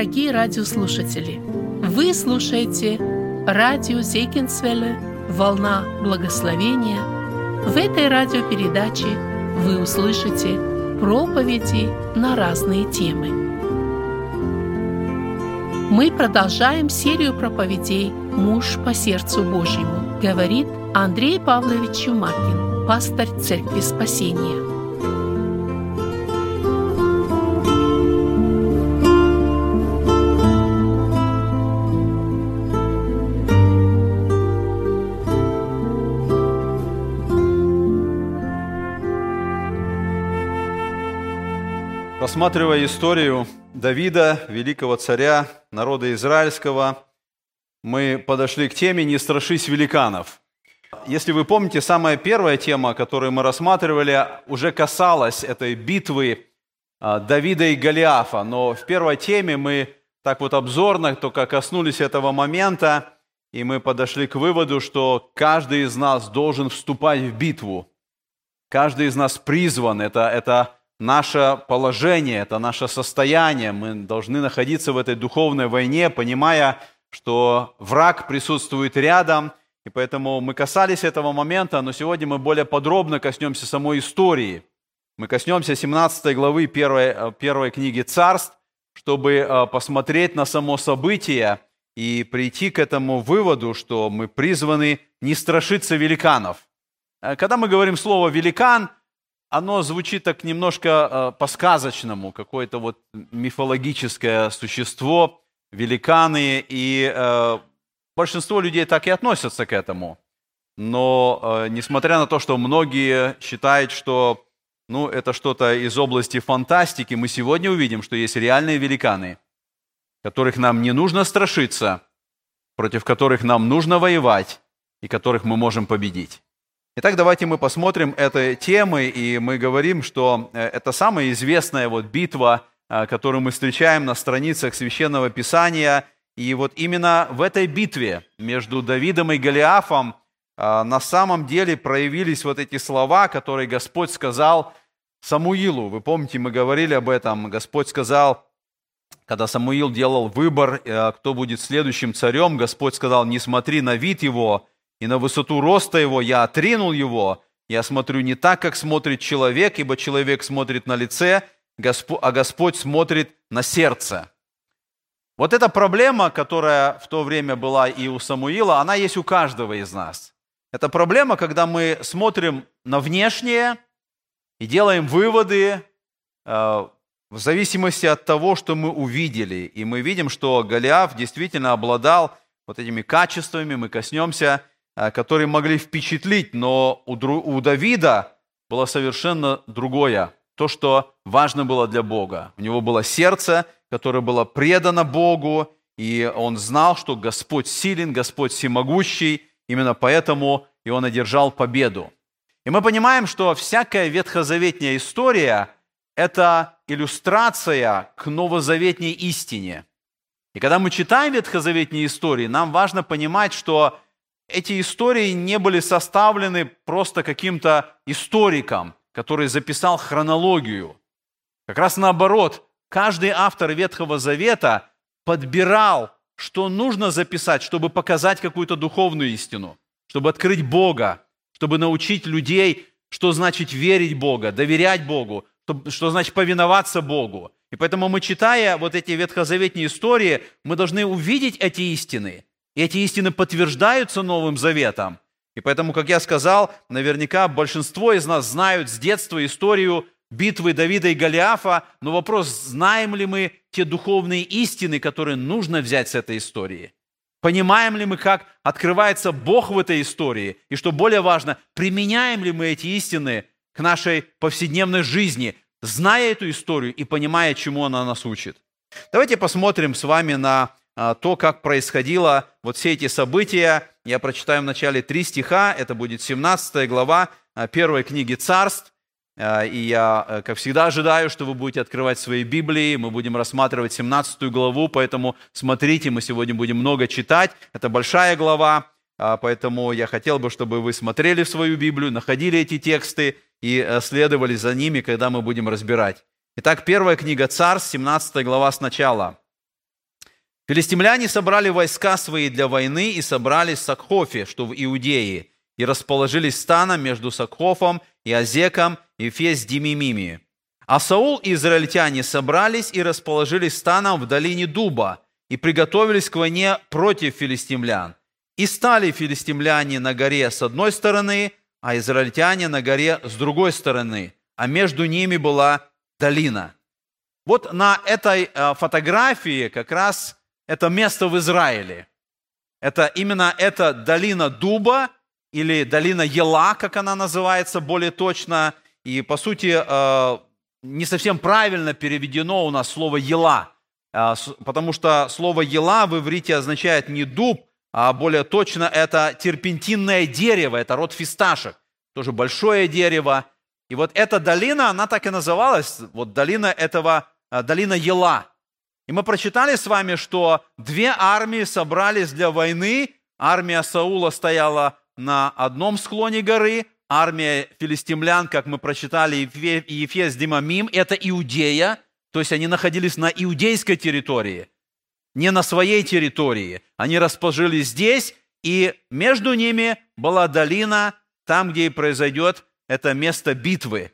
дорогие радиослушатели! Вы слушаете радио Зейкинсвелле «Волна благословения». В этой радиопередаче вы услышите проповеди на разные темы. Мы продолжаем серию проповедей «Муж по сердцу Божьему», говорит Андрей Павлович Чумакин, пастор Церкви Спасения. Рассматривая историю Давида, великого царя народа израильского, мы подошли к теме «Не страшись великанов». Если вы помните, самая первая тема, которую мы рассматривали, уже касалась этой битвы а, Давида и Голиафа. Но в первой теме мы так вот обзорно только коснулись этого момента, и мы подошли к выводу, что каждый из нас должен вступать в битву. Каждый из нас призван. Это, это наше положение, это наше состояние. Мы должны находиться в этой духовной войне, понимая, что враг присутствует рядом, и поэтому мы касались этого момента, но сегодня мы более подробно коснемся самой истории. Мы коснемся 17 главы первой, первой книги «Царств», чтобы э, посмотреть на само событие и прийти к этому выводу, что мы призваны не страшиться великанов. Э, когда мы говорим слово «великан», оно звучит так немножко э, по-сказочному, какое-то вот мифологическое существо, великаны, и э, большинство людей так и относятся к этому. Но э, несмотря на то, что многие считают, что ну, это что-то из области фантастики, мы сегодня увидим, что есть реальные великаны, которых нам не нужно страшиться, против которых нам нужно воевать и которых мы можем победить. Итак, давайте мы посмотрим этой темы, и мы говорим, что э, это самая известная вот битва, э, которую мы встречаем на страницах Священного Писания. И вот именно в этой битве между Давидом и Голиафом э, на самом деле проявились вот эти слова, которые Господь сказал Самуилу. Вы помните, мы говорили об этом. Господь сказал, когда Самуил делал выбор, кто будет следующим царем, Господь сказал, не смотри на вид его, и на высоту роста его я отринул его. Я смотрю не так, как смотрит человек, ибо человек смотрит на лице, а Господь смотрит на сердце. Вот эта проблема, которая в то время была и у Самуила, она есть у каждого из нас. Это проблема, когда мы смотрим на внешнее и делаем выводы э, в зависимости от того, что мы увидели. И мы видим, что Голиаф действительно обладал вот этими качествами, мы коснемся которые могли впечатлить, но у, у Давида было совершенно другое. То, что важно было для Бога. У него было сердце, которое было предано Богу, и он знал, что Господь силен, Господь всемогущий, именно поэтому и он одержал победу. И мы понимаем, что всякая ветхозаветная история – это иллюстрация к новозаветней истине. И когда мы читаем ветхозаветные истории, нам важно понимать, что эти истории не были составлены просто каким-то историком, который записал хронологию. Как раз наоборот, каждый автор Ветхого Завета подбирал, что нужно записать, чтобы показать какую-то духовную истину, чтобы открыть Бога, чтобы научить людей, что значит верить Бога, доверять Богу, что значит повиноваться Богу. И поэтому мы, читая вот эти ветхозаветные истории, мы должны увидеть эти истины – и эти истины подтверждаются Новым Заветом. И поэтому, как я сказал, наверняка большинство из нас знают с детства историю битвы Давида и Голиафа, но вопрос, знаем ли мы те духовные истины, которые нужно взять с этой истории? Понимаем ли мы, как открывается Бог в этой истории? И что более важно, применяем ли мы эти истины к нашей повседневной жизни, зная эту историю и понимая, чему она нас учит? Давайте посмотрим с вами на то, как происходило вот все эти события. Я прочитаю в начале три стиха, это будет 17 глава а, первой книги «Царств». А, и я, э, как всегда, ожидаю, что вы будете открывать свои Библии. Мы будем рассматривать 17 главу, поэтому смотрите, мы сегодня будем много читать. Это большая глава, поэтому я хотел бы, чтобы вы смотрели в свою Библию, находили эти тексты и э, следовали за ними, когда мы будем разбирать. Итак, первая книга Царств, 17 глава сначала. Филистимляне собрали войска свои для войны и собрались в Сакхофе, что в Иудее, и расположились станом между Сакхофом и Азеком и Фес-Димимими. А Саул и израильтяне собрались и расположились станом в долине Дуба и приготовились к войне против филистимлян. И стали филистимляне на горе с одной стороны, а израильтяне на горе с другой стороны, а между ними была долина. Вот на этой э, фотографии как раз это место в Израиле. Это именно эта долина Дуба или долина Ела, как она называется более точно. И, по сути, э, не совсем правильно переведено у нас слово «ела», э, потому что слово «ела» в иврите означает не дуб, а более точно это терпентинное дерево, это род фисташек, тоже большое дерево. И вот эта долина, она так и называлась, вот долина этого, э, долина Ела. И мы прочитали с вами, что две армии собрались для войны. Армия Саула стояла на одном склоне горы, армия филистимлян, как мы прочитали, Ефес Димамим, это Иудея, то есть они находились на иудейской территории, не на своей территории. Они расположились здесь, и между ними была долина, там, где и произойдет это место битвы.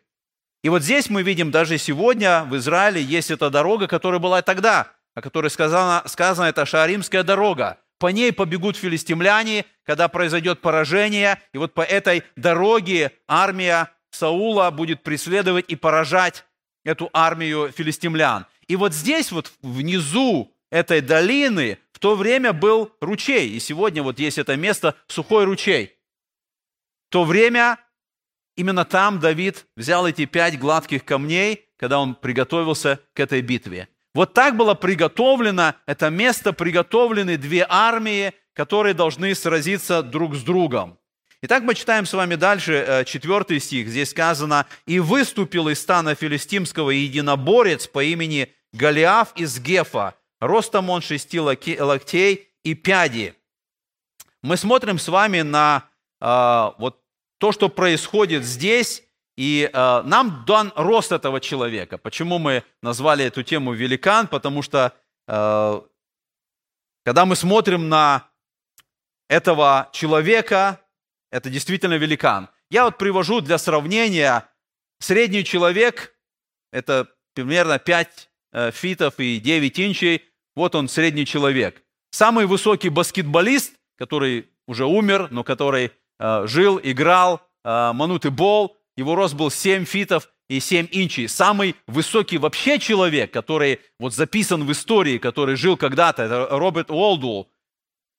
И вот здесь мы видим, даже сегодня в Израиле есть эта дорога, которая была тогда, о которой сказано, сказано это Шааримская дорога. По ней побегут филистимляне, когда произойдет поражение, и вот по этой дороге армия Саула будет преследовать и поражать эту армию филистимлян. И вот здесь вот внизу этой долины в то время был ручей, и сегодня вот есть это место, сухой ручей. В то время именно там Давид взял эти пять гладких камней, когда он приготовился к этой битве. Вот так было приготовлено, это место приготовлены две армии, которые должны сразиться друг с другом. Итак, мы читаем с вами дальше э, четвертый стих. Здесь сказано, «И выступил из стана филистимского единоборец по имени Голиаф из Гефа. Ростом он шести локтей и пяди». Мы смотрим с вами на э, вот то, что происходит здесь, и э, нам дан рост этого человека. Почему мы назвали эту тему великан? Потому что э, когда мы смотрим на этого человека, это действительно великан. Я вот привожу для сравнения средний человек, это примерно 5 э, фитов и 9 инчей, вот он средний человек. Самый высокий баскетболист, который уже умер, но который жил, играл, э, Мануты Бол, его рост был 7 фитов и 7 инчей. Самый высокий вообще человек, который вот записан в истории, который жил когда-то, это Роберт Уолдул.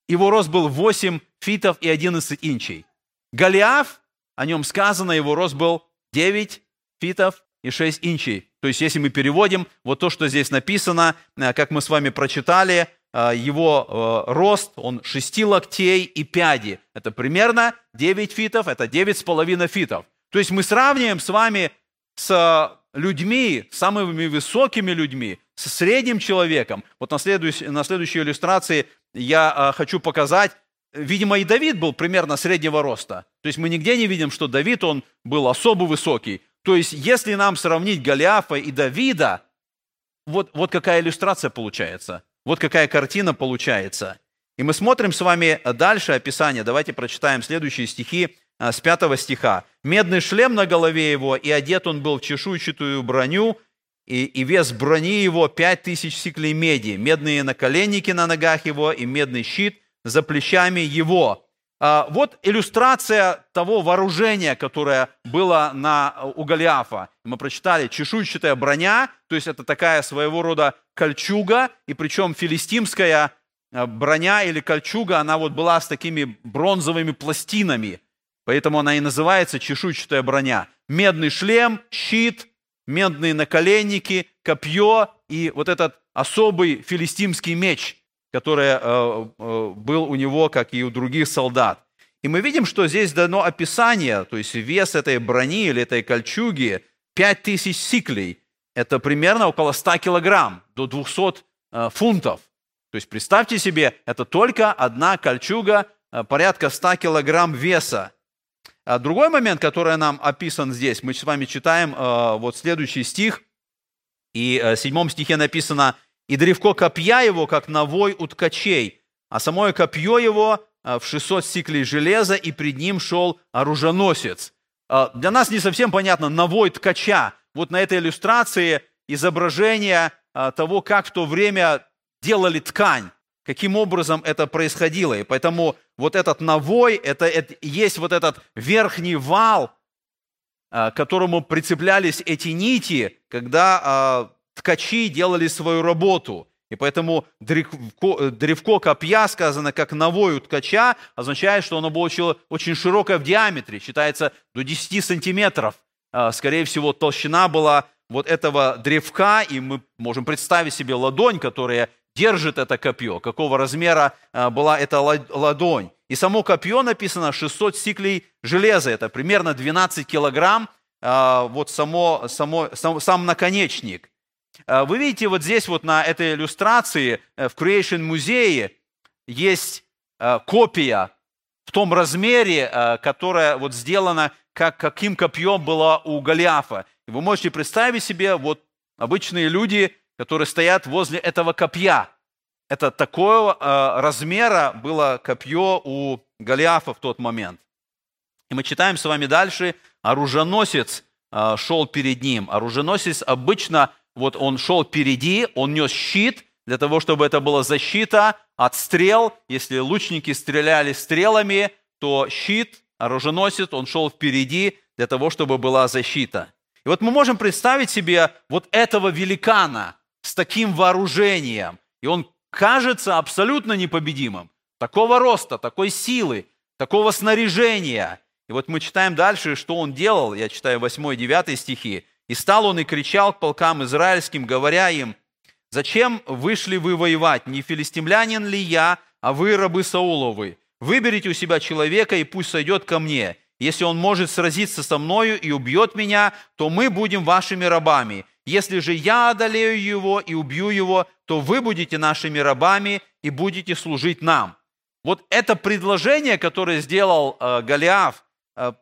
Его рост был 8 фитов и 11 инчей. Голиаф, о нем сказано, его рост был 9 фитов и 6 инчей. То есть, если мы переводим, вот то, что здесь написано, э, как мы с вами прочитали, э, его э, рост, он 6 локтей и пяди. Это примерно 9 фитов, это 9,5 фитов. То есть мы сравниваем с вами с людьми, самыми высокими людьми, с средним человеком. Вот на следующей, на следующей иллюстрации я хочу показать, видимо, и Давид был примерно среднего роста. То есть мы нигде не видим, что Давид, он был особо высокий. То есть если нам сравнить Голиафа и Давида, вот, вот какая иллюстрация получается, вот какая картина получается. И мы смотрим с вами дальше описание. Давайте прочитаем следующие стихи а, с 5 стиха. «Медный шлем на голове его, и одет он был в чешуйчатую броню, и, и вес брони его пять тысяч сиклей меди, медные наколенники на ногах его и медный щит за плечами его». А, вот иллюстрация того вооружения, которое было на, у Голиафа. Мы прочитали чешуйчатая броня, то есть это такая своего рода кольчуга, и причем филистимская а, броня или кольчуга, она вот была с такими бронзовыми пластинами – Поэтому она и называется чешуйчатая броня. Медный шлем, щит, медные наколенники, копье и вот этот особый филистимский меч, который э, э, был у него, как и у других солдат. И мы видим, что здесь дано описание, то есть вес этой брони или этой кольчуги 5000 сиклей. Это примерно около 100 килограмм, до 200 э, фунтов. То есть представьте себе, это только одна кольчуга, порядка 100 килограмм веса. А другой момент, который нам описан здесь, мы с вами читаем вот следующий стих, и в седьмом стихе написано, и древко копья его, как навой у ткачей, а самое копье его в 600 сиклей железа, и пред ним шел оруженосец. Для нас не совсем понятно навой ткача. Вот на этой иллюстрации изображение того, как в то время делали ткань каким образом это происходило. И поэтому вот этот навой, это, это есть вот этот верхний вал, а, к которому прицеплялись эти нити, когда а, ткачи делали свою работу. И поэтому древко, древко копья, сказано как навой ткача, означает, что оно было очень, очень широкое в диаметре, считается до 10 сантиметров. А, скорее всего, толщина была вот этого древка, и мы можем представить себе ладонь, которая держит это копье, какого размера а, была эта ладонь. И само копье написано 600 сиклей железа, это примерно 12 килограмм, а, вот само, само, сам, сам наконечник. А, вы видите вот здесь вот на этой иллюстрации э, в Creation музее есть копия в том размере, которая вот сделана, как, каким копьем была у Голиафа. И вы можете представить себе, вот обычные люди которые стоят возле этого копья. Это такого э, размера было копье у Голиафа в тот момент. И мы читаем с вами дальше, оруженосец э, шел перед ним. Оруженосец обычно, вот он шел впереди, он нес щит, для того, чтобы это была защита от стрел. Если лучники стреляли стрелами, то щит, оруженосец, он шел впереди для того, чтобы была защита. И вот мы можем представить себе вот этого великана, с таким вооружением, и он кажется абсолютно непобедимым. Такого роста, такой силы, такого снаряжения. И вот мы читаем дальше, что он делал. Я читаю 8 и 9 стихи. «И стал он и кричал к полкам израильским, говоря им, «Зачем вышли вы воевать? Не филистимлянин ли я, а вы рабы Сауловы? Выберите у себя человека, и пусть сойдет ко мне. Если он может сразиться со мною и убьет меня, то мы будем вашими рабами. Если же я одолею его и убью его, то вы будете нашими рабами и будете служить нам. Вот это предложение, которое сделал э, Голиаф, э,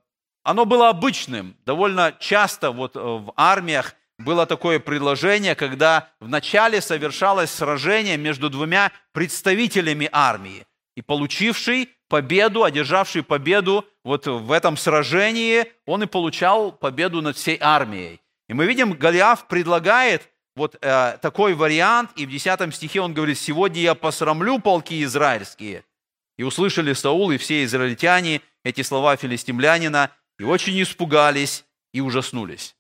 оно было обычным. Довольно часто вот э, в армиях было такое предложение, когда вначале совершалось сражение между двумя представителями армии. И получивший победу, одержавший победу вот в этом сражении, он и получал победу над всей армией. И мы видим, Голиаф предлагает вот э, такой вариант, и в 10 стихе он говорит, «Сегодня я посрамлю полки израильские». И услышали Саул и все израильтяне эти слова филистимлянина, и очень испугались и ужаснулись.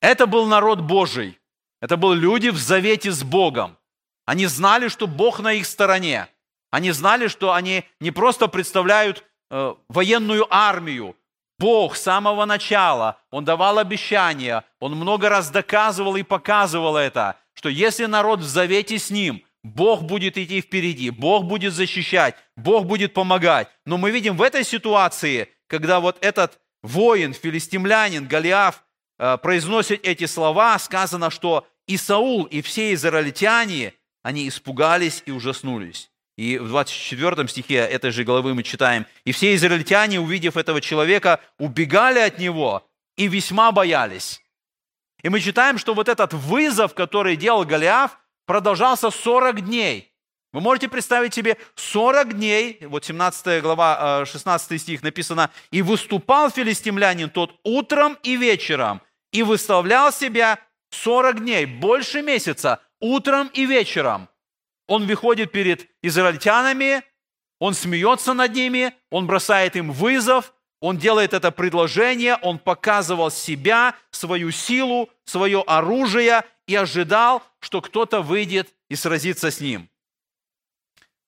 Это был народ Божий, это были люди в завете с Богом. Они знали, что Бог на их стороне. Они знали, что они не просто представляют э, военную армию, Бог с самого начала, Он давал обещания, Он много раз доказывал и показывал это, что если народ в завете с Ним, Бог будет идти впереди, Бог будет защищать, Бог будет помогать. Но мы видим в этой ситуации, когда вот этот воин, филистимлянин, Голиаф, э, произносит эти слова, сказано, что и Саул, и все израильтяне, они испугались и ужаснулись. И в 24 стихе этой же главы мы читаем, «И все израильтяне, увидев этого человека, убегали от него и весьма боялись». И мы читаем, что вот этот вызов, который делал Голиаф, продолжался 40 дней. Вы можете представить себе 40 дней, вот 17 глава, 16 э, стих написано, «И выступал филистимлянин тот утром и вечером, и выставлял себя 40 дней, больше месяца, утром и вечером, он выходит перед израильтянами, он смеется над ними, он бросает им вызов, он делает это предложение, он показывал себя, свою силу, свое оружие и ожидал, что кто-то выйдет и сразится с ним.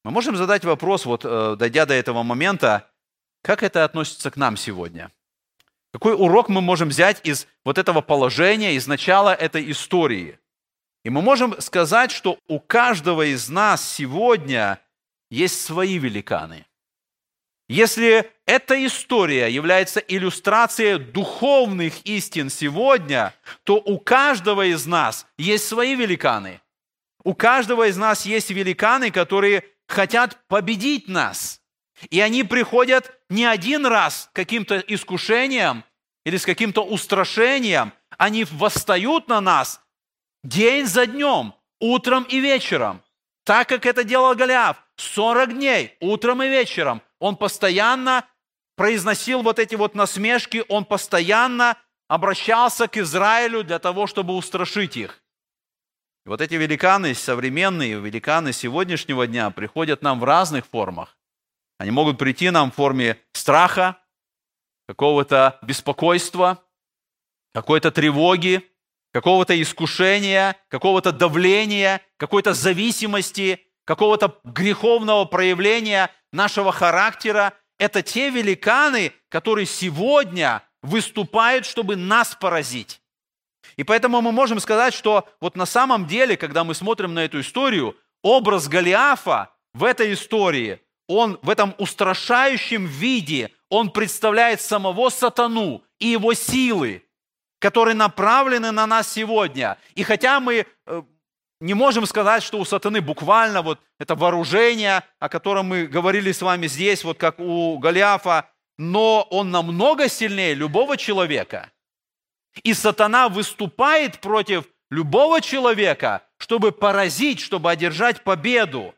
Мы можем задать вопрос, вот э, дойдя до этого момента, как это относится к нам сегодня? Какой урок мы можем взять из вот этого положения, из начала этой истории – и мы можем сказать, что у каждого из нас сегодня есть свои великаны. Если эта история является иллюстрацией духовных истин сегодня, то у каждого из нас есть свои великаны. У каждого из нас есть великаны, которые хотят победить нас. И они приходят не один раз к каким-то искушениям или с каким-то устрашением. Они восстают на нас день за днем, утром и вечером. Так, как это делал Голиаф, 40 дней, утром и вечером. Он постоянно произносил вот эти вот насмешки, он постоянно обращался к Израилю для того, чтобы устрашить их. И вот эти великаны современные, великаны сегодняшнего дня приходят нам в разных формах. Они могут прийти нам в форме страха, какого-то беспокойства, какой-то тревоги, какого-то искушения, какого-то давления, какой-то зависимости, какого-то греховного проявления нашего характера. Это те великаны, которые сегодня выступают, чтобы нас поразить. И поэтому мы можем сказать, что вот на самом деле, когда мы смотрим на эту историю, образ Голиафа в этой истории, он в этом устрашающем виде, он представляет самого сатану и его силы, которые направлены на нас сегодня. И хотя мы э, не можем сказать, что у сатаны буквально вот это вооружение, о котором мы говорили с вами здесь, вот как у Голиафа, но он намного сильнее любого человека – и сатана выступает против любого человека, чтобы поразить, чтобы одержать победу.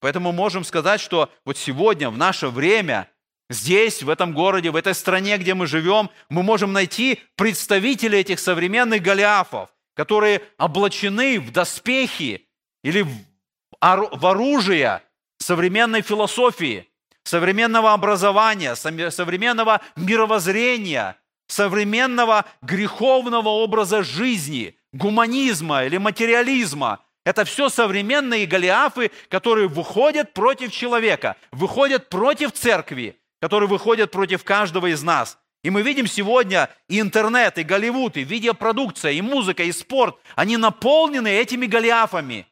Поэтому можем сказать, что вот сегодня, в наше время, здесь, в этом городе, в этой стране, где мы живем, мы можем найти представителей этих современных Голиафов, которые облачены в доспехи или в оружие современной философии, современного образования, современного мировоззрения – современного греховного образа жизни, гуманизма или материализма. Это все современные Голиафы, которые выходят против человека, выходят против церкви, которые выходят против каждого из нас. И мы видим сегодня и интернет, и Голливуд, и видеопродукция, и музыка, и спорт, они наполнены этими Голиафами,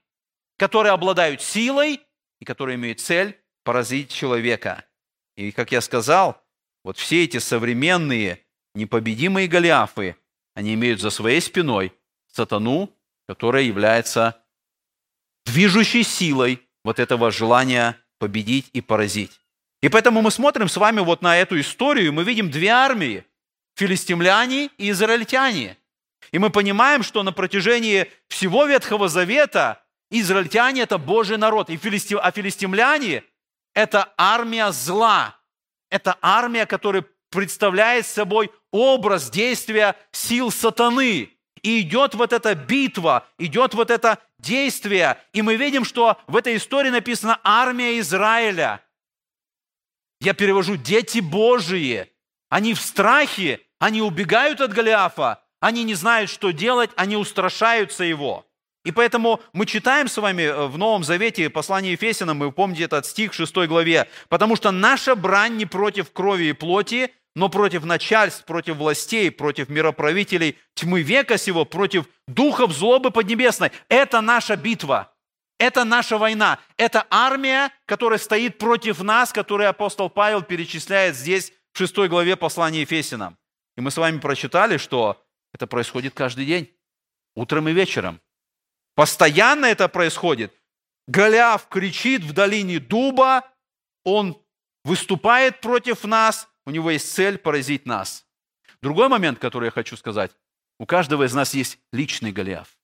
которые обладают силой и которые имеют цель поразить человека. И, как я сказал, вот все эти современные непобедимые Голиафы, они имеют за своей спиной сатану, которая является движущей силой вот этого желания победить и поразить. И поэтому мы смотрим с вами вот на эту историю, и мы видим две армии – филистимляне и израильтяне. И мы понимаем, что на протяжении всего Ветхого Завета израильтяне – это Божий народ, и филистим, а филистимляне – это армия зла. Это армия, которая представляет собой образ действия сил сатаны. И идет вот эта битва, идет вот это действие. И мы видим, что в этой истории написано армия Израиля. Я перевожу дети Божии. Они в страхе, они убегают от Голиафа, они не знают, что делать, они устрашаются его. И поэтому мы читаем с вами э, в Новом Завете послание Ефесянам, вы помните этот стих в 6 главе, потому что наша брань не против крови и плоти, но против начальств, против властей, против мироправителей тьмы века сего, против духов злобы поднебесной. Это наша битва. Это наша война. Это армия, которая стоит против нас, которую апостол Павел перечисляет здесь в 6 главе послания Ефесянам. И мы с вами прочитали, что это происходит каждый день, утром и вечером. Постоянно это происходит. Голиаф кричит в долине дуба, он выступает против нас, у него есть цель поразить нас. Другой момент, который я хочу сказать. У каждого из нас есть личный Голиаф.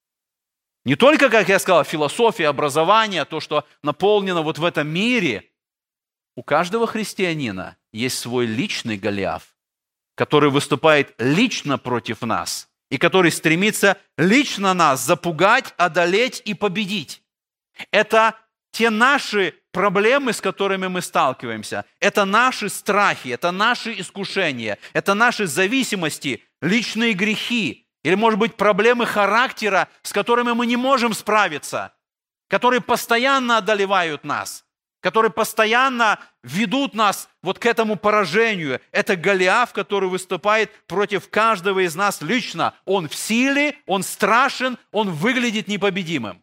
Не только, как я сказал, философия, образование, то, что наполнено вот в этом мире. У каждого христианина есть свой личный Голиаф, который выступает лично против нас и который стремится лично нас запугать, одолеть и победить. Это те наши проблемы, с которыми мы сталкиваемся, это наши страхи, это наши искушения, это наши зависимости, личные грехи, или, может быть, проблемы характера, с которыми мы не можем справиться, которые постоянно одолевают нас, которые постоянно ведут нас вот к этому поражению. Это Голиаф, который выступает против каждого из нас лично. Он в силе, он страшен, он выглядит непобедимым.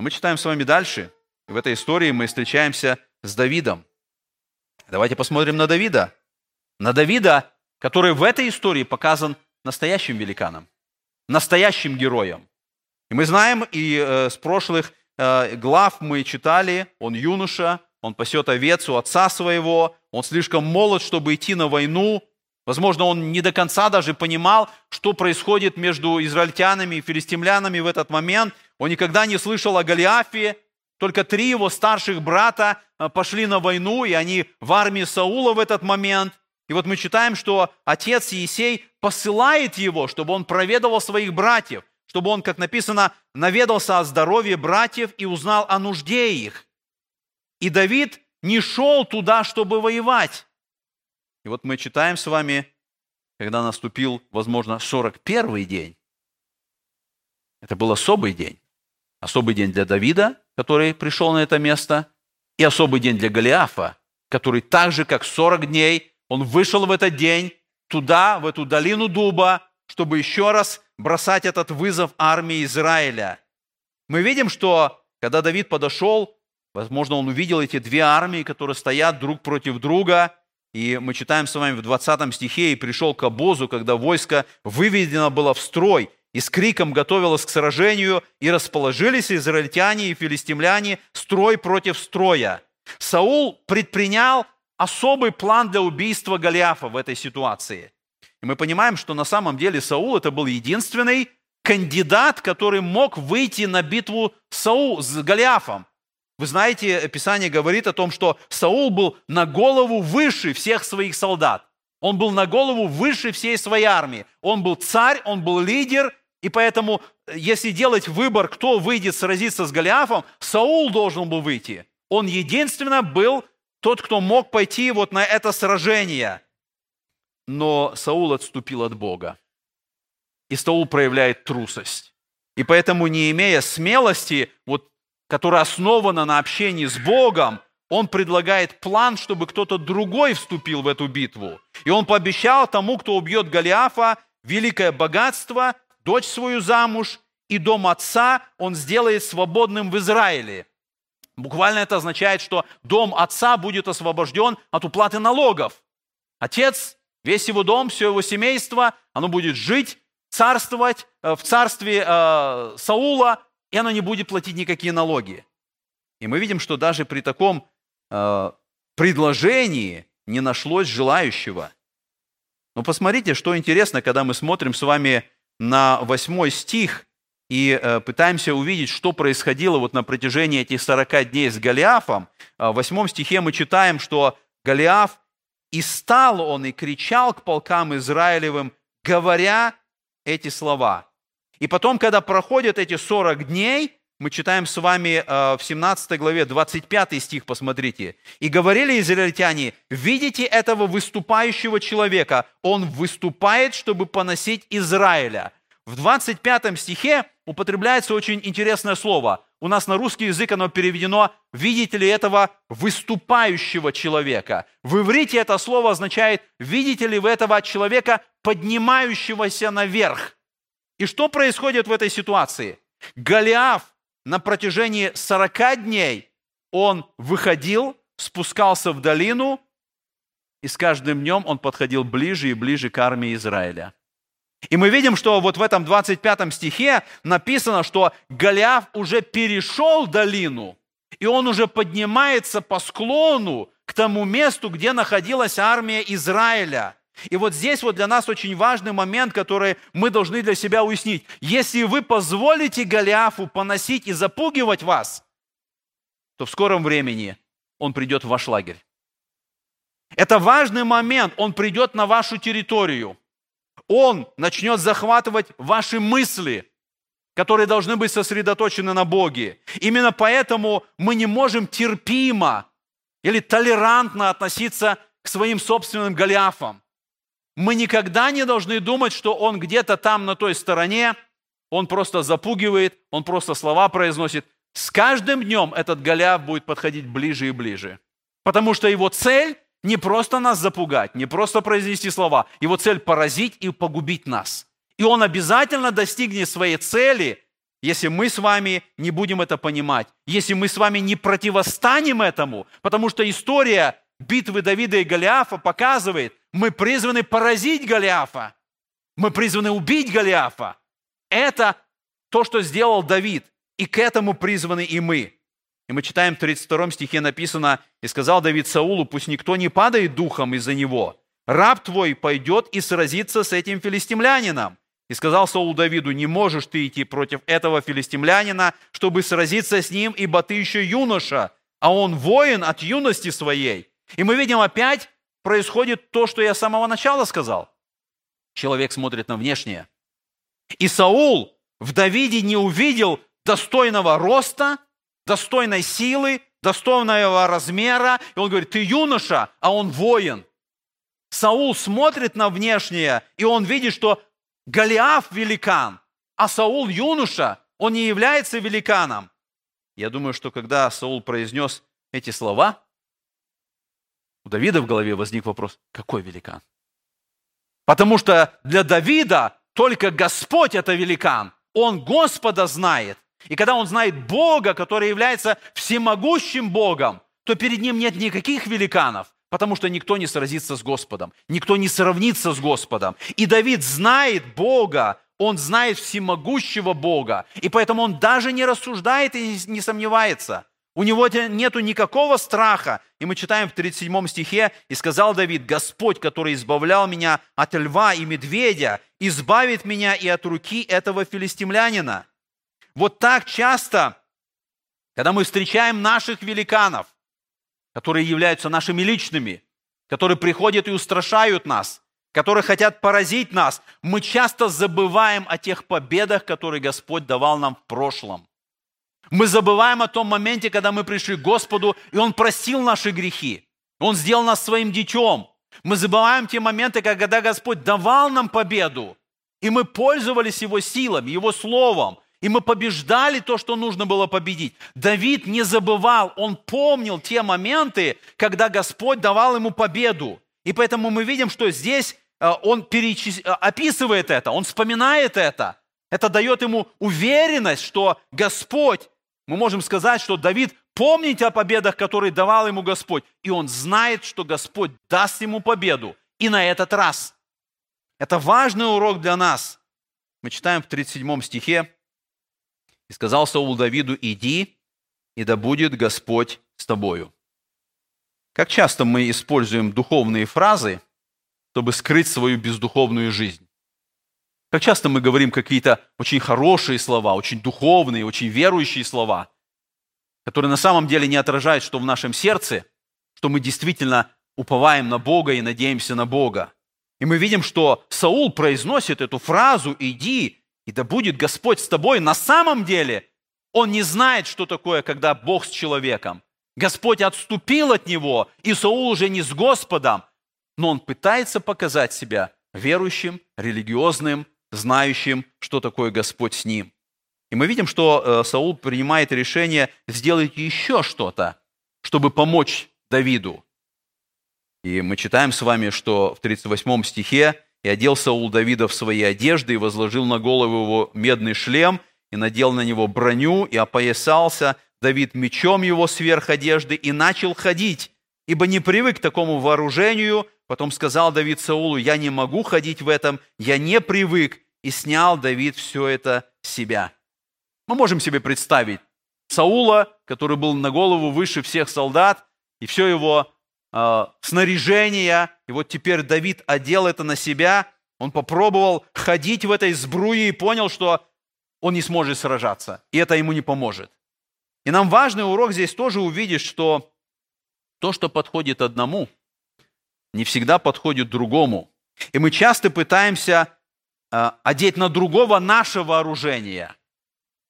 А мы читаем с вами дальше – в этой истории мы встречаемся с Давидом. Давайте посмотрим на Давида. На Давида, который в этой истории показан настоящим великаном, настоящим героем. И мы знаем, и э, с прошлых э, глав мы читали, он юноша, он пасет овец у отца своего, он слишком молод, чтобы идти на войну. Возможно, он не до конца даже понимал, что происходит между израильтянами и филистимлянами в этот момент. Он никогда не слышал о Голиафе, только три его старших брата э, пошли на войну, и они в армии Саула в этот момент. И вот мы читаем, что отец Есей посылает его, чтобы он проведывал своих братьев, чтобы он, как написано, наведался о здоровье братьев и узнал о нужде их. И Давид не шел туда, чтобы воевать. И вот мы читаем с вами, когда наступил, возможно, 41 день. Это был особый день. Особый день для Давида, который пришел на это место, и особый день для Голиафа, который так же, как 40 дней, он вышел в этот день туда, в эту долину дуба, чтобы еще раз бросать этот вызов армии Израиля. Мы видим, что когда Давид подошел, возможно, он увидел эти две армии, которые стоят друг против друга, и мы читаем с вами в 20 стихе, «И пришел к обозу, когда войско выведено было в строй, и с криком готовилось к сражению, и расположились израильтяне и филистимляне строй против строя. Саул предпринял особый план для убийства Голиафа в этой ситуации. И мы понимаем, что на самом деле Саул это был единственный кандидат, который мог выйти на битву Саул с Голиафом. Вы знаете, Писание говорит о том, что Саул был на голову выше всех своих солдат. Он был на голову выше всей своей армии. Он был царь, он был лидер, и поэтому, э, если делать выбор, кто выйдет сразиться с Голиафом, Саул должен был выйти. Он единственно был тот, кто мог пойти вот на это сражение. Но Саул отступил от Бога. И Саул проявляет трусость. И поэтому, не имея смелости, вот, которая основана на общении с Богом, он предлагает план, чтобы кто-то другой вступил в эту битву. И он пообещал тому, кто убьет Голиафа, великое богатство дочь свою замуж, и дом отца он сделает свободным в Израиле. Буквально это означает, что дом отца будет освобожден от уплаты налогов. Отец, весь его дом, все его семейство, оно будет жить, царствовать э, в царстве э, Саула, и оно не будет платить никакие налоги. И мы видим, что даже при таком э, предложении не нашлось желающего. Но посмотрите, что интересно, когда мы смотрим с вами на восьмой стих и э, пытаемся увидеть, что происходило вот на протяжении этих 40 дней с Голиафом. А в восьмом стихе мы читаем, что Голиаф «И стал он и кричал к полкам Израилевым, говоря эти слова». И потом, когда проходят эти 40 дней, мы читаем с вами э, в 17 главе, 25 стих, посмотрите. «И говорили израильтяне, видите этого выступающего человека, он выступает, чтобы поносить Израиля». В 25 стихе употребляется очень интересное слово. У нас на русский язык оно переведено «видите ли этого выступающего человека». В иврите это слово означает «видите ли вы этого человека, поднимающегося наверх». И что происходит в этой ситуации? Голиаф на протяжении 40 дней он выходил, спускался в долину, и с каждым днем он подходил ближе и ближе к армии Израиля. И мы видим, что вот в этом 25 стихе написано, что Голиаф уже перешел долину, и он уже поднимается по склону к тому месту, где находилась армия Израиля – и вот здесь вот для нас очень важный момент, который мы должны для себя уяснить. Если вы позволите Голиафу поносить и запугивать вас, то в скором времени он придет в ваш лагерь. Это важный момент. Он придет на вашу территорию. Он начнет захватывать ваши мысли, которые должны быть сосредоточены на Боге. Именно поэтому мы не можем терпимо или толерантно относиться к своим собственным Голиафам. Мы никогда не должны думать, что он где-то там на той стороне, он просто запугивает, он просто слова произносит. С каждым днем этот Голиаф будет подходить ближе и ближе. Потому что его цель не просто нас запугать, не просто произнести слова. Его цель поразить и погубить нас. И он обязательно достигнет своей цели, если мы с вами не будем это понимать, если мы с вами не противостанем этому, потому что история битвы Давида и Голиафа показывает, мы призваны поразить Голиафа. Мы призваны убить Голиафа. Это то, что сделал Давид. И к этому призваны и мы. И мы читаем в 32 стихе написано, «И сказал Давид Саулу, пусть никто не падает духом из-за него. Раб твой пойдет и сразится с этим филистимлянином. И сказал Саул Давиду, не можешь ты идти против этого филистимлянина, чтобы сразиться с ним, ибо ты еще юноша, а он воин от юности своей. И мы видим опять происходит то, что я с самого начала сказал. Человек смотрит на внешнее. И Саул в Давиде не увидел достойного роста, достойной силы, достойного размера. И он говорит, ты юноша, а он воин. Саул смотрит на внешнее, и он видит, что Голиаф великан, а Саул юноша, он не является великаном. Я думаю, что когда Саул произнес эти слова, у Давида в голове возник вопрос, какой великан? Потому что для Давида только Господь это великан. Он Господа знает. И когда он знает Бога, который является всемогущим Богом, то перед ним нет никаких великанов, потому что никто не сразится с Господом, никто не сравнится с Господом. И Давид знает Бога, он знает всемогущего Бога, и поэтому он даже не рассуждает и не сомневается. У него нет никакого страха. И мы читаем в 37 стихе, «И сказал Давид, Господь, который избавлял меня от льва и медведя, избавит меня и от руки этого филистимлянина». Вот так часто, когда мы встречаем наших великанов, которые являются нашими личными, которые приходят и устрашают нас, которые хотят поразить нас, мы часто забываем о тех победах, которые Господь давал нам в прошлом. Мы забываем о том моменте, когда мы пришли к Господу, и Он простил наши грехи. Он сделал нас своим детем. Мы забываем те моменты, когда Господь давал нам победу, и мы пользовались Его силами, Его Словом, и мы побеждали то, что нужно было победить. Давид не забывал, он помнил те моменты, когда Господь давал ему победу. И поэтому мы видим, что здесь э, он перечис... Э, описывает это, он вспоминает это. Это дает ему уверенность, что Господь мы можем сказать, что Давид помнит о победах, которые давал ему Господь, и он знает, что Господь даст ему победу и на этот раз. Это важный урок для нас. Мы читаем в 37 стихе, «И сказал Саул Давиду, иди, и да будет Господь с тобою». Как часто мы используем духовные фразы, чтобы скрыть свою бездуховную жизнь? Как часто мы говорим какие-то очень хорошие слова, очень духовные, очень верующие слова, которые на самом деле не отражают, что в нашем сердце, что мы действительно уповаем на Бога и надеемся на Бога. И мы видим, что Саул произносит эту фразу «иди, и да будет Господь с тобой». На самом деле он не знает, что такое, когда Бог с человеком. Господь отступил от него, и Саул уже не с Господом, но он пытается показать себя верующим, религиозным, знающим, что такое Господь с ним. И мы видим, что э, Саул принимает решение сделать еще что-то, чтобы помочь Давиду. И мы читаем с вами, что в 38 стихе «И одел Саул Давида в свои одежды, и возложил на голову его медный шлем, и надел на него броню, и опоясался Давид мечом его сверх одежды, и начал ходить, ибо не привык к такому вооружению, Потом сказал Давид Саулу, я не могу ходить в этом, я не привык. И снял Давид все это себя. Мы можем себе представить Саула, который был на голову выше всех солдат, и все его э, снаряжение. И вот теперь Давид одел это на себя. Он попробовал ходить в этой сбруе и понял, что он не сможет сражаться, и это ему не поможет. И нам важный урок здесь тоже увидеть, что то, что подходит одному – не всегда подходит другому. И мы часто пытаемся э, одеть на другого наше вооружение.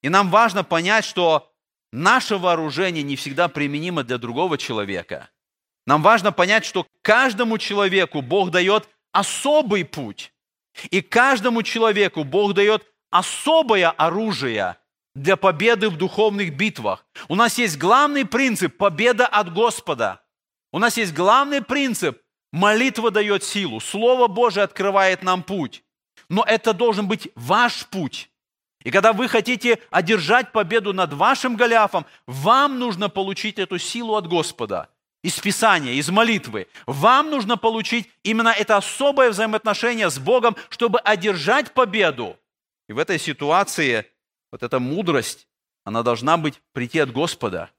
И нам важно понять, что наше вооружение не всегда применимо для другого человека. Нам важно понять, что каждому человеку Бог дает особый путь. И каждому человеку Бог дает особое оружие для победы в духовных битвах. У нас есть главный принцип – победа от Господа. У нас есть главный принцип Молитва дает силу, Слово Божие открывает нам путь. Но это должен быть ваш путь. И когда вы хотите одержать победу над вашим Голиафом, вам нужно получить эту силу от Господа. Из Писания, из молитвы. Вам нужно получить именно это особое взаимоотношение с Богом, чтобы одержать победу. И в этой ситуации вот эта мудрость, она должна быть прийти от Господа.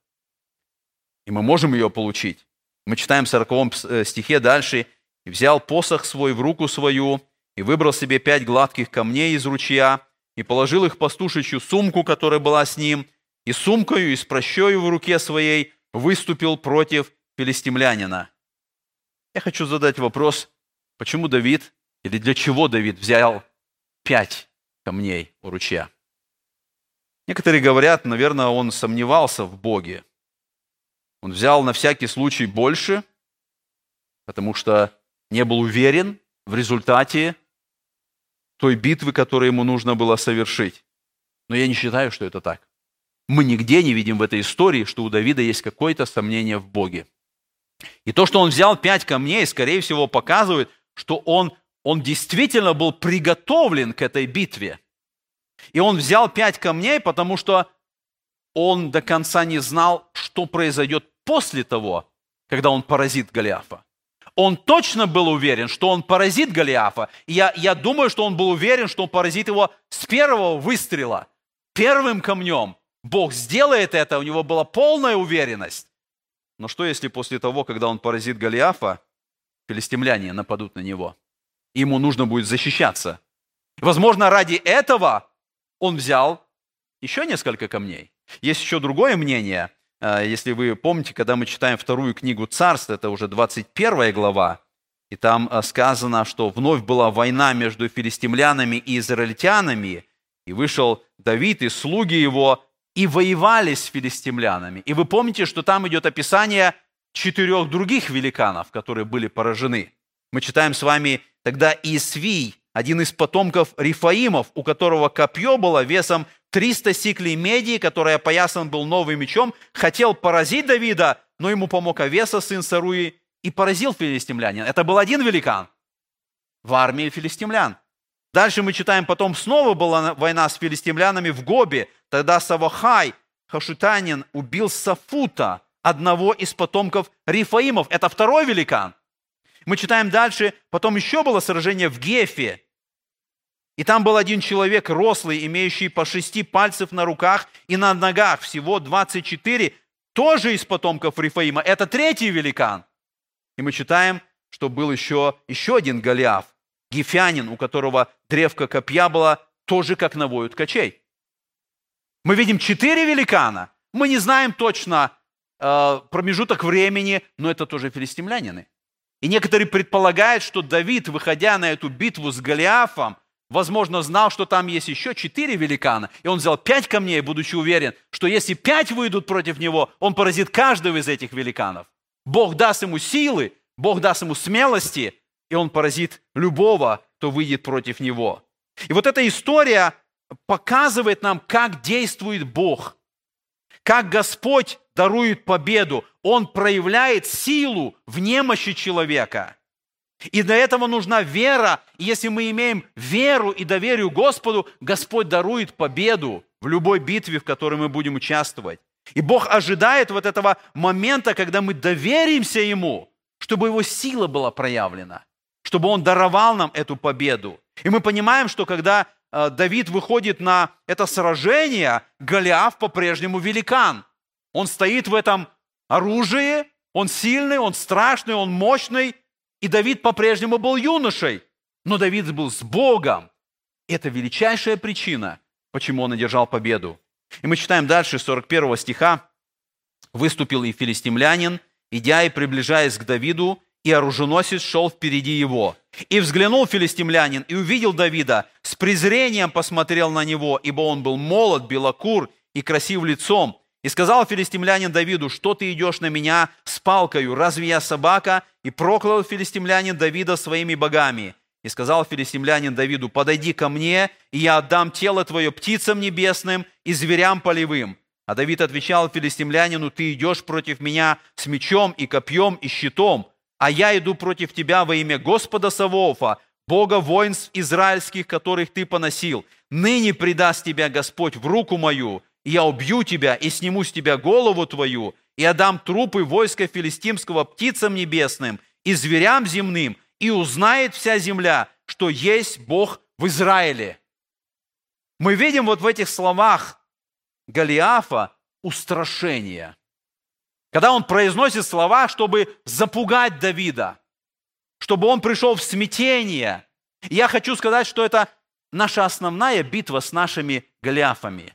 И мы можем ее получить. Мы читаем в 40 э, стихе дальше. «И взял посох свой в руку свою, и выбрал себе пять гладких камней из ручья, и положил их пастушечью сумку, которая была с ним, и сумкою, и с прощою в руке своей выступил против филистимлянина. Я хочу задать вопрос, почему Давид, или для чего Давид взял пять камней у ручья? Некоторые говорят, наверное, он сомневался в Боге. Он взял на всякий случай больше, потому что не был уверен в результате той битвы, которую ему нужно было совершить. Но я не считаю, что это так. Мы нигде не видим в этой истории, что у Давида есть какое-то сомнение в Боге. И то, что он взял пять камней, скорее всего, показывает, что он, он действительно был приготовлен к этой битве. И он взял пять камней, потому что он до конца не знал, что произойдет после того, когда он поразит Голиафа. Он точно был уверен, что он поразит Голиафа. Я, я думаю, что он был уверен, что он поразит его с первого выстрела, первым камнем. Бог сделает это, у него была полная уверенность. Но что если после того, когда он поразит Голиафа, филистимляне нападут на него? ему нужно будет защищаться. Возможно, ради этого он взял еще несколько камней. Есть еще другое мнение. А, если вы помните, когда мы читаем вторую книгу Царств, это уже 21 глава, и там а, сказано, что вновь была война между филистимлянами и израильтянами, и вышел Давид и слуги его, и воевали с филистимлянами. И вы помните, что там идет описание четырех других великанов, которые были поражены. Мы читаем с вами тогда Исвий, один из потомков Рифаимов, у которого копье было весом 300 сиклей меди, которое опоясан был новым мечом, хотел поразить Давида, но ему помог Авеса, сын Саруи, и поразил филистимлянин. Это был один великан в армии филистимлян. Дальше мы читаем, потом снова была война с филистимлянами в Гобе. Тогда Савахай, Хашутанин, убил Сафута, одного из потомков Рифаимов. Это второй великан. Мы читаем дальше, потом еще было сражение в Гефе. И там был один человек рослый, имеющий по шести пальцев на руках и на ногах, всего 24, тоже из потомков Рифаима. Это третий великан. И мы читаем, что был еще, еще один Голиаф, гефянин, у которого древко копья было тоже как навою ткачей. Мы видим четыре великана. Мы не знаем точно э, промежуток времени, но это тоже филистимлянины. И некоторые предполагают, что Давид, выходя на эту битву с Голиафом, возможно, знал, что там есть еще четыре великана, и он взял пять камней, будучи уверен, что если пять выйдут против него, он поразит каждого из этих великанов. Бог даст ему силы, Бог даст ему смелости, и он поразит любого, кто выйдет против него. И вот эта история показывает нам, как действует Бог, как Господь дарует победу. Он проявляет силу в немощи человека. И для этого нужна вера. И если мы имеем веру и доверие Господу, Господь дарует победу в любой битве, в которой мы будем участвовать. И Бог ожидает вот этого момента, когда мы доверимся Ему, чтобы Его сила была проявлена, чтобы Он даровал нам эту победу. И мы понимаем, что когда э, Давид выходит на это сражение, Голиаф по-прежнему великан – он стоит в этом оружии, он сильный, он страшный, он мощный. И Давид по-прежнему был юношей, но Давид был с Богом. Это величайшая причина, почему он одержал победу. И мы читаем дальше 41 стиха. «Выступил и филистимлянин, идя и приближаясь к Давиду, и оруженосец шел впереди его. И взглянул филистимлянин, и увидел Давида, с презрением посмотрел на него, ибо он был молод, белокур и красив лицом, и сказал филистимлянин Давиду, что ты идешь на меня с палкою, разве я собака? И проклял филистимлянин Давида своими богами. И сказал филистимлянин Давиду, подойди ко мне, и я отдам тело твое птицам небесным и зверям полевым. А Давид отвечал филистимлянину, ты идешь против меня с мечом и копьем и щитом, а я иду против тебя во имя Господа Савоофа, Бога воинств израильских, которых ты поносил. Ныне предаст тебя Господь в руку мою, и я убью тебя, и сниму с тебя голову твою, и отдам трупы войска филистимского птицам небесным и зверям земным, и узнает вся земля, что есть Бог в Израиле». Мы видим вот в этих словах Голиафа устрашение. Когда он произносит слова, чтобы запугать Давида, чтобы он пришел в смятение, я хочу сказать, что это наша основная битва с нашими Голиафами,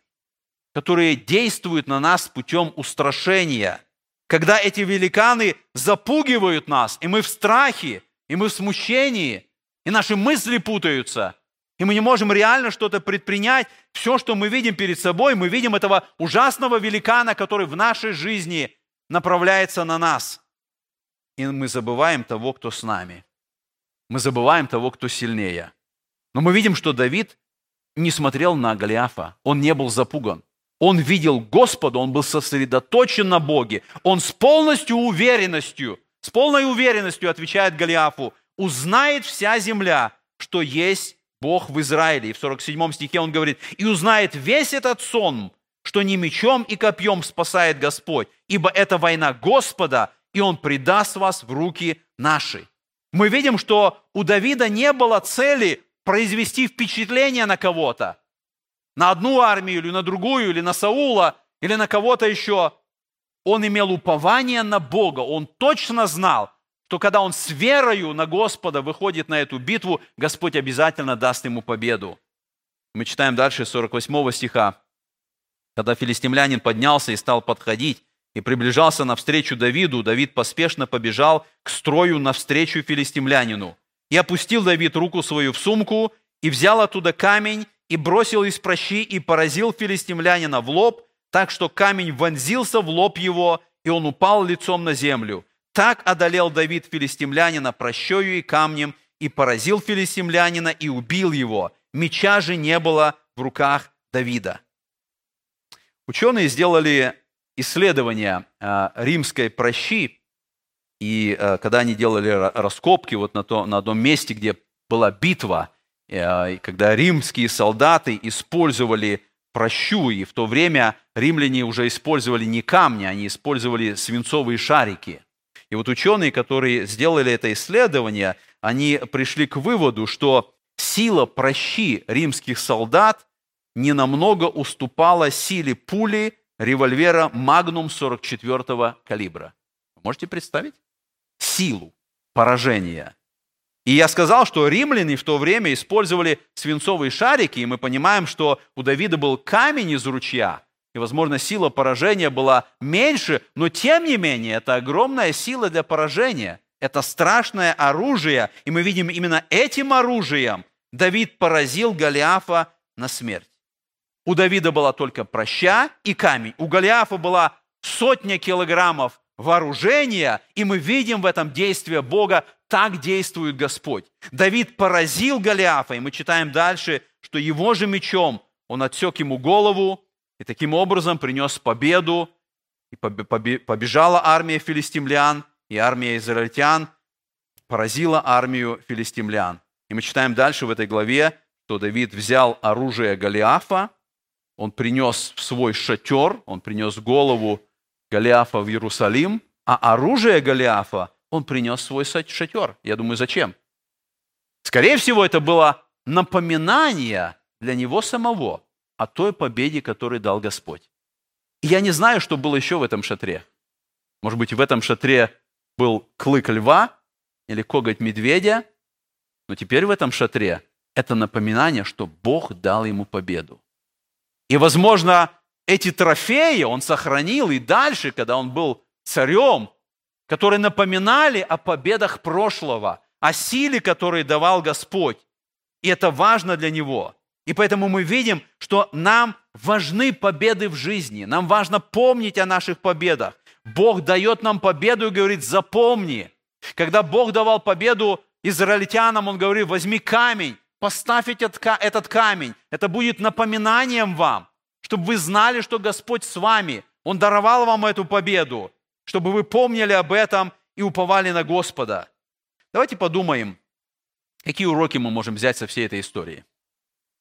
которые действуют на нас путем устрашения. Когда эти великаны запугивают нас, и мы в страхе, и мы в смущении, и наши мысли путаются, и мы не можем реально что-то предпринять. Все, что мы видим перед собой, мы видим этого ужасного великана, который в нашей жизни направляется на нас. И мы забываем того, кто с нами. Мы забываем того, кто сильнее. Но мы видим, что Давид не смотрел на Голиафа. Он не был запуган. Он видел Господа, он был сосредоточен на Боге. Он с полностью уверенностью, с полной уверенностью отвечает Голиафу, узнает вся земля, что есть Бог в Израиле. И в 47 стихе он говорит, и узнает весь этот сон, что не мечом и копьем спасает Господь, ибо это война Господа, и Он предаст вас в руки наши. Мы видим, что у Давида не было цели произвести впечатление на кого-то, на одну армию или на другую, или на Саула, или на кого-то еще. Он имел упование на Бога, он точно знал, что когда он с верою на Господа выходит на эту битву, Господь обязательно даст ему победу. Мы читаем дальше 48 стиха. Когда филистимлянин поднялся и стал подходить, и приближался навстречу Давиду, Давид поспешно побежал к строю навстречу филистимлянину. И опустил Давид руку свою в сумку, и взял оттуда камень, и бросил из прощи, и поразил филистимлянина в лоб, так что камень вонзился в лоб его, и он упал лицом на землю. Так одолел Давид филистимлянина прощою и камнем, и поразил филистимлянина, и убил его. Меча же не было в руках Давида. Ученые сделали исследование а, римской прощи, и а, когда они делали раскопки вот на, то, на одном месте, где была битва, когда римские солдаты использовали прощу, и в то время римляне уже использовали не камни, они использовали свинцовые шарики. И вот ученые, которые сделали это исследование, они пришли к выводу, что сила прощи римских солдат не намного уступала силе пули револьвера «Магнум» 44-го калибра. можете представить? Силу поражения. И я сказал, что римляне в то время использовали свинцовые шарики, и мы понимаем, что у Давида был камень из ручья, и, возможно, сила поражения была меньше, но тем не менее, это огромная сила для поражения. Это страшное оружие, и мы видим именно этим оружием Давид поразил Голиафа на смерть. У Давида была только проща и камень. У Голиафа была сотня килограммов вооружения, и мы видим в этом действие Бога, так действует Господь. Давид поразил Голиафа, и мы читаем дальше, что его же мечом он отсек ему голову, и таким образом принес победу, и побежала армия филистимлян, и армия израильтян поразила армию филистимлян. И мы читаем дальше в этой главе, что Давид взял оружие Голиафа, он принес в свой шатер, он принес голову Голиафа в Иерусалим, а оружие Голиафа он принес свой шатер. Я думаю, зачем? Скорее всего, это было напоминание для него самого о той победе, которую дал Господь. И я не знаю, что было еще в этом шатре. Может быть, в этом шатре был клык льва или коготь медведя, но теперь в этом шатре это напоминание, что Бог дал ему победу. И, возможно, эти трофеи он сохранил и дальше, когда он был царем, которые напоминали о победах прошлого, о силе, которую давал Господь. И это важно для него. И поэтому мы видим, что нам важны победы в жизни. Нам важно помнить о наших победах. Бог дает нам победу и говорит, запомни. Когда Бог давал победу израильтянам, Он говорит, возьми камень, Поставь этот камень. Это будет напоминанием вам, чтобы вы знали, что Господь с вами. Он даровал вам эту победу, чтобы вы помнили об этом и уповали на Господа. Давайте подумаем, какие уроки мы можем взять со всей этой истории.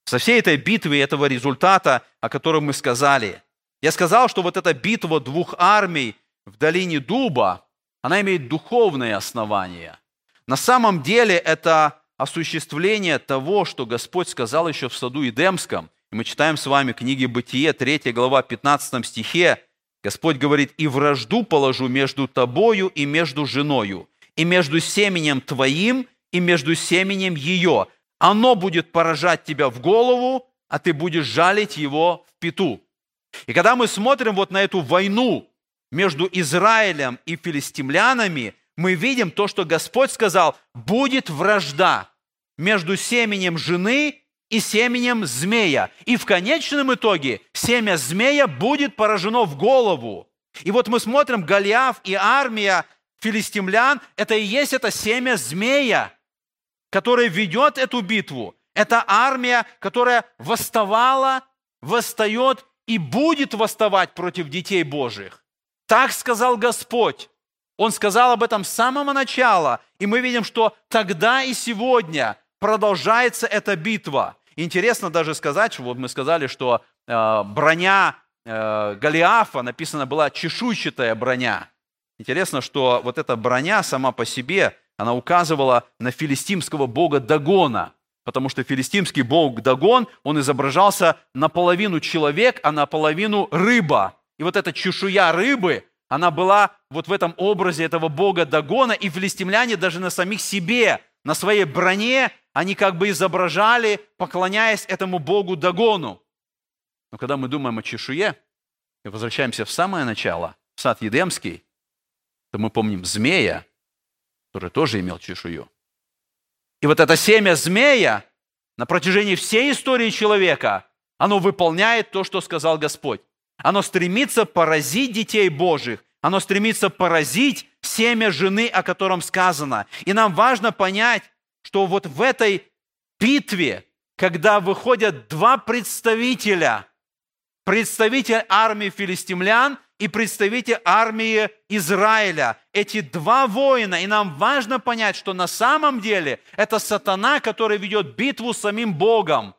Со всей этой битвы, этого результата, о котором мы сказали. Я сказал, что вот эта битва двух армий в долине Дуба, она имеет духовное основание. На самом деле это осуществление того, что Господь сказал еще в саду Эдемском. И мы читаем с вами книги Бытие, 3 глава, 15 стихе. Господь говорит, «И вражду положу между тобою и между женою, и между семенем твоим и между семенем ее. Оно будет поражать тебя в голову, а ты будешь жалить его в пету. И когда мы смотрим вот на эту войну между Израилем и филистимлянами, мы видим то, что Господь сказал, будет вражда между семенем жены и семенем змея. И в конечном итоге семя змея будет поражено в голову. И вот мы смотрим, Голиаф и армия филистимлян, это и есть это семя змея, которое ведет эту битву. Это армия, которая восставала, восстает и будет восставать против детей Божьих. Так сказал Господь. Он сказал об этом с самого начала. И мы видим, что тогда и сегодня продолжается эта битва. Интересно даже сказать, вот мы сказали, что э, броня э, Голиафа написана была чешуйчатая броня. Интересно, что вот эта броня сама по себе, она указывала на филистимского бога Дагона, потому что филистимский бог Дагон, он изображался наполовину человек, а наполовину рыба. И вот эта чешуя рыбы, она была вот в этом образе этого бога Дагона, и филистимляне даже на самих себе, на своей броне, они как бы изображали, поклоняясь этому богу Дагону. Но когда мы думаем о чешуе, и возвращаемся в самое начало, в сад Едемский, то мы помним змея, который тоже имел чешую. И вот это семя змея на протяжении всей истории человека, оно выполняет то, что сказал Господь. Оно стремится поразить детей Божьих, оно стремится поразить семя жены, о котором сказано. И нам важно понять, что вот в этой битве, когда выходят два представителя, представитель армии филистимлян и представитель армии Израиля. Эти два воина, и нам важно понять, что на самом деле это сатана, который ведет битву с самим Богом.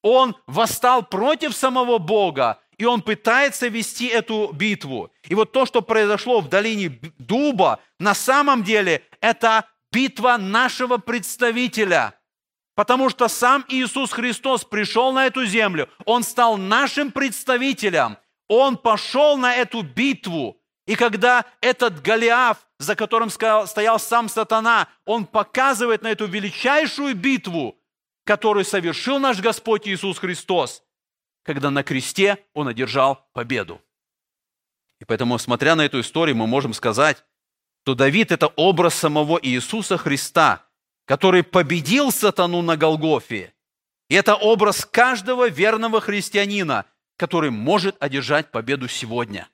Он восстал против самого Бога, и он пытается вести эту битву. И вот то, что произошло в долине Дуба, на самом деле это битва нашего представителя. Потому что сам Иисус Христос пришел на эту землю, Он стал нашим представителем, Он пошел на эту битву. И когда этот Голиаф, за которым стоял сам сатана, он показывает на эту величайшую битву, которую совершил наш Господь Иисус Христос, когда на кресте Он одержал победу. И поэтому, смотря на эту историю, мы можем сказать, что Давид – это образ самого Иисуса Христа, который победил сатану на Голгофе. И это образ каждого верного христианина, который может одержать победу сегодня.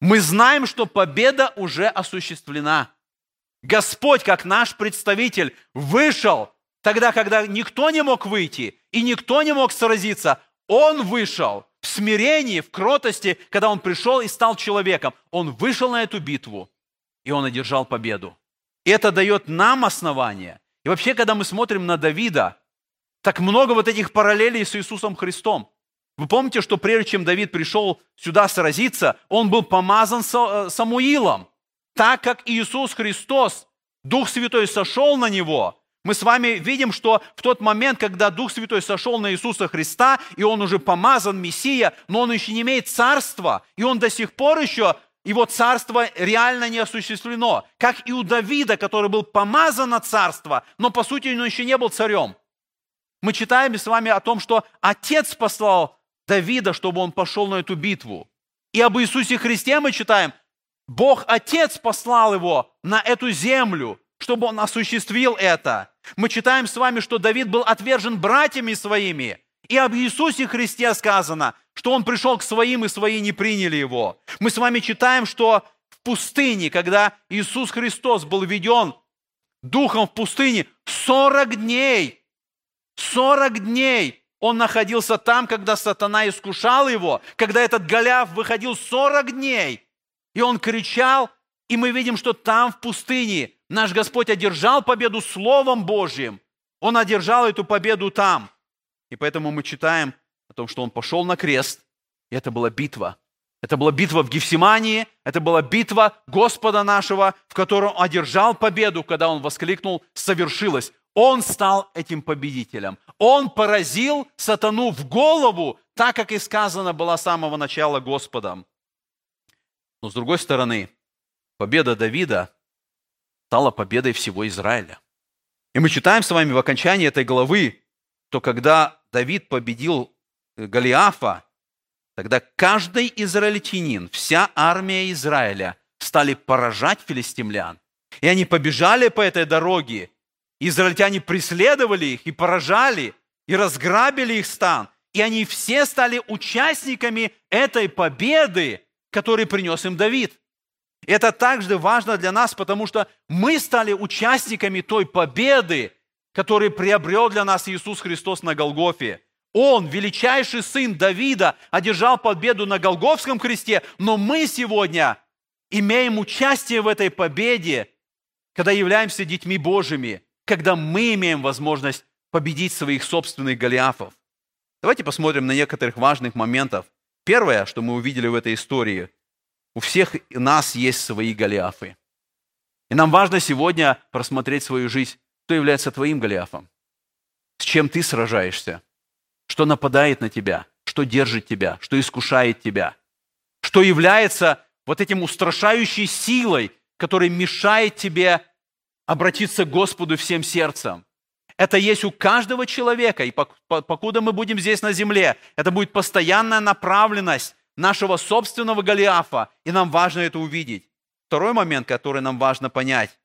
Мы знаем, что победа уже осуществлена. Господь, как наш представитель, вышел тогда, когда никто не мог выйти и никто не мог сразиться. Он вышел в смирении, в кротости, когда Он пришел и стал человеком. Он вышел на эту битву, и Он одержал победу. И это дает нам основание. И вообще, когда мы смотрим на Давида, так много вот этих параллелей с Иисусом Христом. Вы помните, что прежде чем Давид пришел сюда сразиться, он был помазан э, Самуилом. Так как Иисус Христос, Дух Святой сошел на него, мы с вами видим, что в тот момент, когда Дух Святой сошел на Иисуса Христа, и он уже помазан Мессия, но он еще не имеет царства, и он до сих пор еще его царство реально не осуществлено. Как и у Давида, который был помазан на царство, но по сути он еще не был царем. Мы читаем с вами о том, что Отец послал Давида, чтобы он пошел на эту битву. И об Иисусе Христе мы читаем, Бог Отец послал его на эту землю, чтобы он осуществил это. Мы читаем с вами, что Давид был отвержен братьями своими. И об Иисусе Христе сказано, что Он пришел к своим, и свои не приняли Его. Мы с вами читаем, что в пустыне, когда Иисус Христос был введен духом в пустыне, 40 дней, 40 дней он находился там, когда сатана искушал его, когда этот Голиаф выходил 40 дней, и он кричал, и мы видим, что там, в пустыне, наш Господь одержал победу Словом Божьим. Он одержал эту победу там. И поэтому мы читаем о том, что он пошел на крест, и это была битва. Это была битва в Гефсимании, это была битва Господа нашего, в котором он одержал победу, когда он воскликнул «совершилось». Он стал этим победителем. Он поразил сатану в голову, так как и сказано было с самого начала Господом. Но с другой стороны, победа Давида стала победой всего Израиля. И мы читаем с вами в окончании этой главы, то когда Давид победил Голиафа, тогда каждый израильтянин, вся армия Израиля стали поражать филистимлян. И они побежали по этой дороге. Израильтяне преследовали их и поражали, и разграбили их стан. И они все стали участниками этой победы, которую принес им Давид. Это также важно для нас, потому что мы стали участниками той победы, которую приобрел для нас Иисус Христос на Голгофе. Он, величайший сын Давида, одержал победу на Голговском кресте, но мы сегодня имеем участие в этой победе, когда являемся детьми Божьими, когда мы имеем возможность победить своих собственных Голиафов. Давайте посмотрим на некоторых важных моментов. Первое, что мы увидели в этой истории – у всех нас есть свои Голиафы. И нам важно сегодня просмотреть свою жизнь. Кто является твоим Голиафом? С чем ты сражаешься? Что нападает на тебя? Что держит тебя? Что искушает тебя? Что является вот этим устрашающей силой, которая мешает тебе обратиться к Господу всем сердцем? Это есть у каждого человека, и покуда мы будем здесь на земле, это будет постоянная направленность нашего собственного Голиафа, и нам важно это увидеть. Второй момент, который нам важно понять.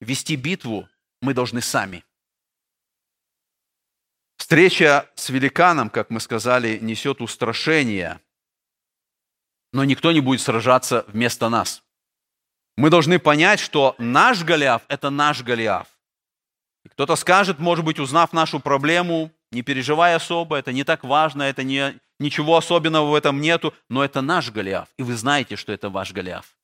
Вести битву мы должны сами. Встреча с великаном, как мы сказали, несет устрашение, но никто не будет сражаться вместо нас. Мы должны понять, что наш Голиаф – это наш Голиаф. И кто-то скажет, может быть, узнав нашу проблему, не переживай особо, это не так важно, это не, ничего особенного в этом нету, но это наш Голиаф, и вы знаете, что это ваш Голиаф.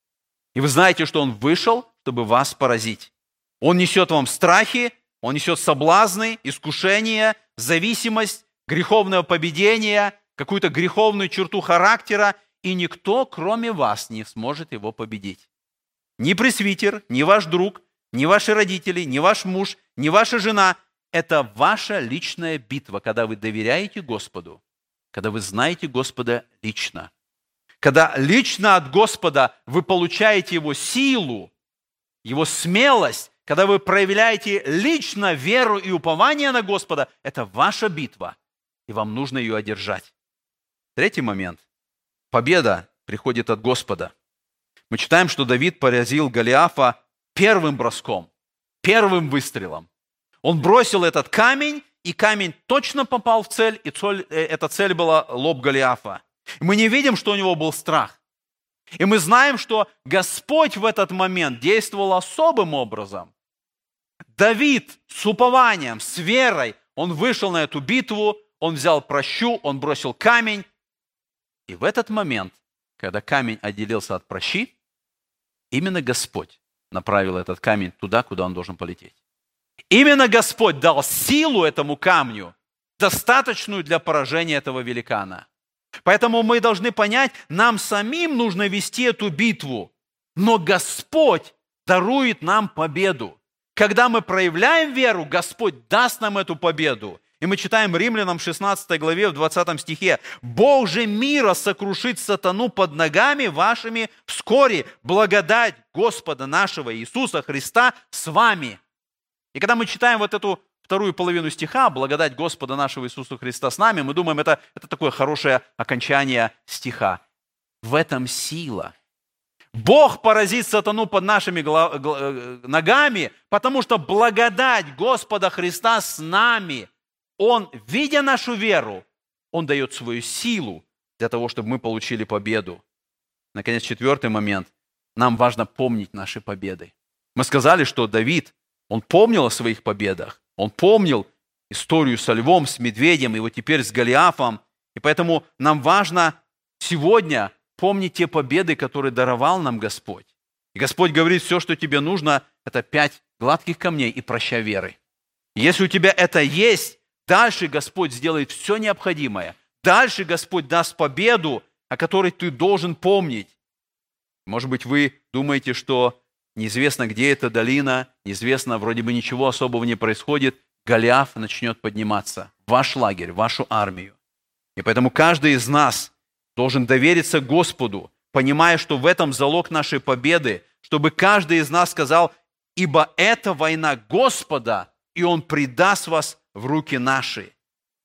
И вы знаете, что он вышел, чтобы вас поразить. Он несет вам страхи, он несет соблазны, искушения, зависимость, греховное победение, какую-то греховную черту характера, и никто, кроме вас, не сможет его победить. Ни пресвитер, ни ваш друг, ни ваши родители, ни ваш муж, ни ваша жена – это ваша личная битва, когда вы доверяете Господу, когда вы знаете Господа лично. Когда лично от Господа вы получаете Его силу, Его смелость, когда вы проявляете лично веру и упование на Господа, это ваша битва, и вам нужно ее одержать. Третий момент. Победа приходит от Господа. Мы читаем, что Давид поразил Голиафа первым броском, первым выстрелом. Он бросил этот камень, и камень точно попал в цель, и цель, э, эта цель была лоб Голиафа. Мы не видим, что у него был страх. И мы знаем, что Господь в этот момент действовал особым образом. Давид с упованием, с верой, он вышел на эту битву, он взял прощу, он бросил камень. И в этот момент, когда камень отделился от прощи, именно Господь направил этот камень туда, куда он должен полететь. Именно Господь дал силу этому камню, достаточную для поражения этого великана. Поэтому мы должны понять, нам самим нужно вести эту битву, но Господь дарует нам победу. Когда мы проявляем веру, Господь даст нам эту победу. И мы читаем Римлянам 16 главе в 20 стихе. «Бог же мира сокрушит сатану под ногами вашими вскоре. Благодать Господа нашего Иисуса Христа с вами». И когда мы читаем вот эту вторую половину стиха, благодать Господа нашего Иисуса Христа с нами, мы думаем, это, это такое хорошее окончание стиха. В этом сила. Бог поразит сатану под нашими э, ногами, потому что благодать Господа Христа с нами. Он, видя нашу веру, Он дает свою силу для того, чтобы мы получили победу. Наконец, четвертый момент. Нам важно помнить наши победы. Мы сказали, что Давид он помнил о своих победах. Он помнил историю со львом, с медведем, и вот теперь с Голиафом. И поэтому нам важно сегодня помнить те победы, которые даровал нам Господь. И Господь говорит, все, что тебе нужно, это пять гладких камней и проща веры. Если у тебя это есть, дальше Господь сделает все необходимое. Дальше Господь даст победу, о которой ты должен помнить. Может быть, вы думаете, что неизвестно, где эта долина, неизвестно, вроде бы ничего особого не происходит, Голиаф начнет подниматься в ваш лагерь, в вашу армию. И поэтому каждый из нас должен довериться Господу, понимая, что в этом залог нашей победы, чтобы каждый из нас сказал, ибо это война Господа, и Он предаст вас в руки наши».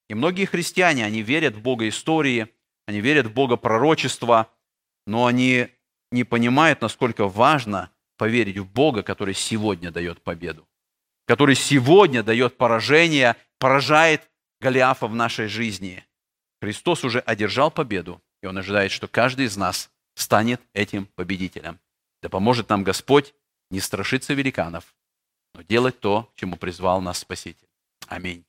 И многие христиане, они верят в Бога истории, они верят в Бога пророчества, но они не понимают, насколько важно поверить в Бога, который сегодня дает победу, который сегодня дает поражение, поражает Голиафа в нашей жизни. Христос уже одержал победу, и Он ожидает, что каждый из нас станет этим победителем. Да поможет нам Господь не страшиться великанов, но делать то, чему призвал нас Спаситель. Аминь.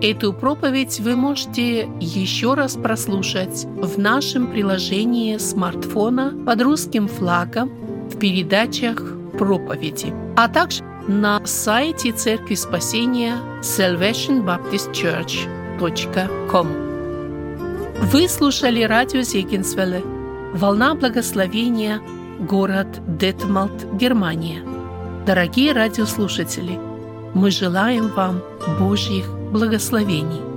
Эту проповедь вы можете еще раз прослушать в нашем приложении смартфона под русским флагом в передачах проповеди, а также на сайте Церкви Спасения salvationbaptistchurch.com. Вы слушали радио Зегенсвелле «Волна благословения», город Детмалт, Германия. Дорогие радиослушатели, мы желаем вам Божьих благословений.